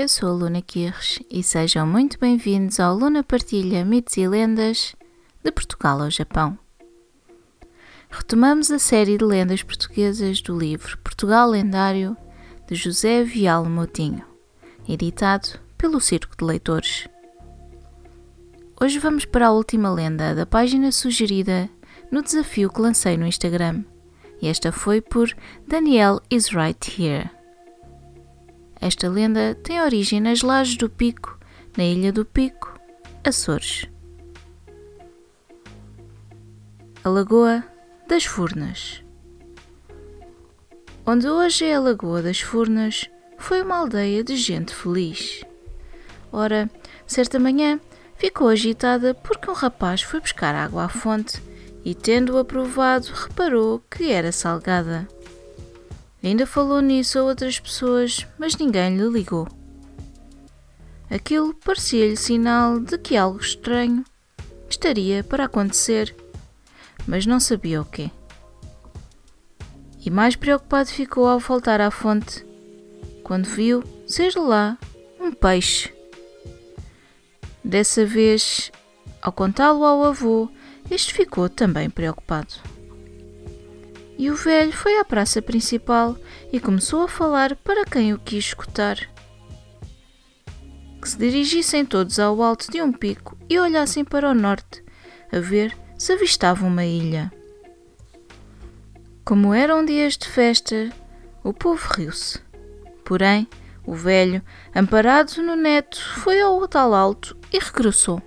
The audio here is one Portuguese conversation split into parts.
Eu sou a Luna Quirres e sejam muito bem-vindos ao Luna Partilha Mitos e Lendas de Portugal ao Japão. Retomamos a série de lendas portuguesas do livro Portugal Lendário de José Vial Moutinho, editado pelo Circo de Leitores. Hoje vamos para a última lenda da página sugerida no desafio que lancei no Instagram, e esta foi por Daniel is Right Here. Esta lenda tem origem nas lajes do Pico, na Ilha do Pico, Açores. A Lagoa das Furnas. Onde hoje é a Lagoa das Furnas, foi uma aldeia de gente feliz. Ora, certa manhã ficou agitada porque um rapaz foi buscar água à fonte e, tendo-a provado, reparou que era salgada. Ainda falou nisso a outras pessoas, mas ninguém lhe ligou. Aquilo parecia-lhe sinal de que algo estranho estaria para acontecer, mas não sabia o quê. E mais preocupado ficou ao voltar à fonte, quando viu ser lá um peixe. Dessa vez, ao contá-lo ao avô, este ficou também preocupado. E o velho foi à praça principal e começou a falar para quem o quis escutar. Que se dirigissem todos ao alto de um pico e olhassem para o norte, a ver se avistavam uma ilha. Como eram dias de festa, o povo riu-se. Porém, o velho, amparado no neto, foi ao tal alto e regressou.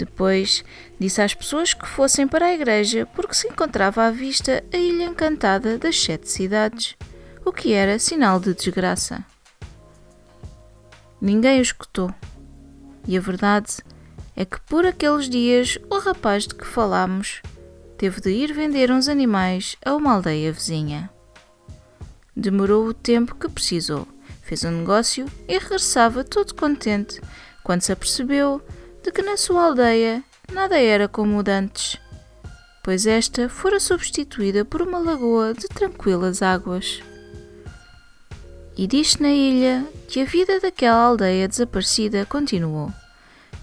Depois disse às pessoas que fossem para a igreja porque se encontrava à vista a ilha encantada das sete cidades, o que era sinal de desgraça. Ninguém o escutou. E a verdade é que por aqueles dias o rapaz de que falámos teve de ir vender uns animais a uma aldeia vizinha. Demorou o tempo que precisou, fez um negócio e regressava todo contente quando se apercebeu de que na sua aldeia nada era como o de antes, pois esta fora substituída por uma lagoa de tranquilas águas. E diz-se na ilha que a vida daquela aldeia desaparecida continuou,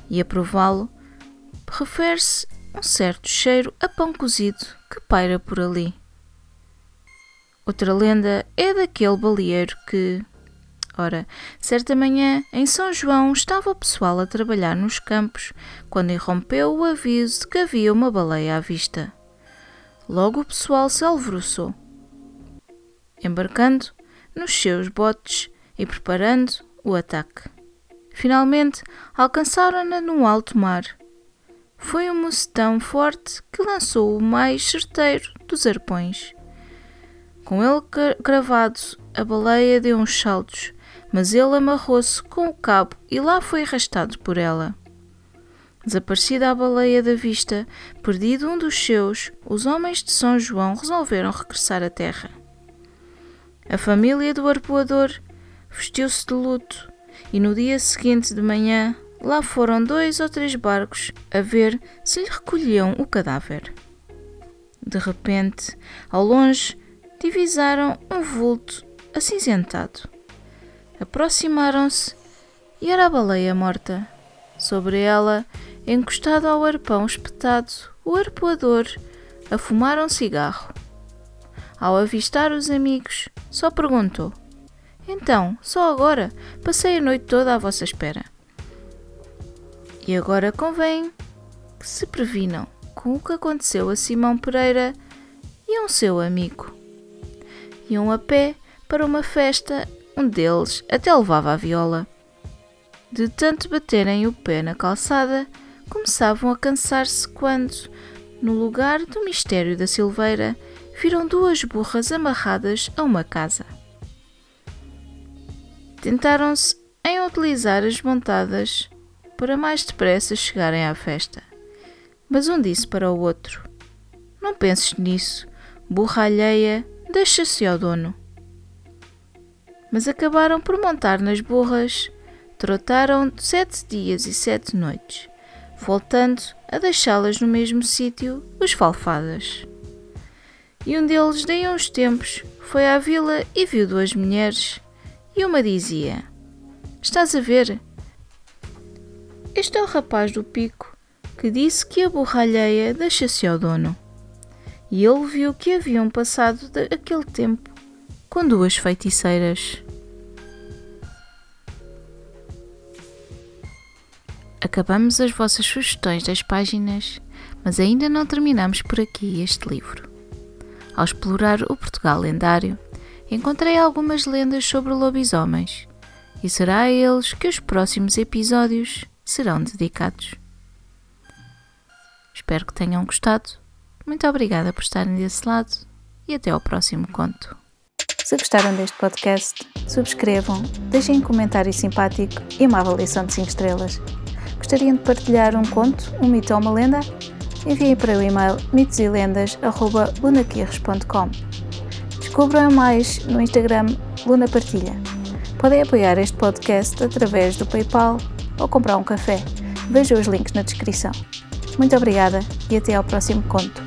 e a prová-lo refere-se um certo cheiro a pão cozido que paira por ali. Outra lenda é daquele baleeiro que, Ora, certa manhã, em São João, estava o pessoal a trabalhar nos campos quando irrompeu o aviso de que havia uma baleia à vista. Logo o pessoal se alvoroçou, embarcando nos seus botes e preparando o ataque. Finalmente, alcançaram-na no alto mar. Foi um mocetão forte que lançou o mais certeiro dos arpões. Com ele cravado, a baleia deu uns saltos mas ele amarrou-se com o cabo e lá foi arrastado por ela. Desaparecida a baleia da vista, perdido um dos seus, os homens de São João resolveram regressar à terra. A família do arpoador vestiu-se de luto e no dia seguinte de manhã lá foram dois ou três barcos a ver se lhe recolhiam o cadáver. De repente, ao longe, divisaram um vulto acinzentado. Aproximaram-se e era a baleia morta. Sobre ela, encostado ao arpão espetado, o arpoador a fumar um cigarro. Ao avistar os amigos, só perguntou: Então, só agora? Passei a noite toda à vossa espera. E agora convém que se previnam com o que aconteceu a Simão Pereira e um seu amigo. Iam a pé para uma festa um deles até levava a viola. De tanto baterem o pé na calçada, começavam a cansar-se quando, no lugar do mistério da silveira, viram duas burras amarradas a uma casa. Tentaram-se em utilizar as montadas para mais depressa chegarem à festa. Mas um disse para o outro: Não penses nisso, burra alheia, deixa-se ao dono. Mas acabaram por montar nas burras, trotaram sete dias e sete noites, voltando a deixá-las no mesmo sítio, os falfadas. E um deles, a uns tempos, foi à vila e viu duas mulheres, e uma dizia: Estás a ver? Este é o rapaz do pico que disse que a burra alheia deixa-se ao dono. E ele viu que haviam passado aquele tempo com duas feiticeiras. Acabamos as vossas sugestões das páginas, mas ainda não terminamos por aqui este livro. Ao explorar o Portugal lendário, encontrei algumas lendas sobre lobisomens, e será a eles que os próximos episódios serão dedicados. Espero que tenham gostado. Muito obrigada por estarem desse lado e até ao próximo conto. Se gostaram deste podcast, subscrevam, deixem um comentário simpático e uma avaliação de 5 estrelas. Gostariam de partilhar um conto, um mito ou uma lenda? Enviem para o e-mail mitoselendas.lunaquirres.com Descubram mais no Instagram Luna Partilha. Podem apoiar este podcast através do PayPal ou comprar um café. Vejam os links na descrição. Muito obrigada e até ao próximo conto.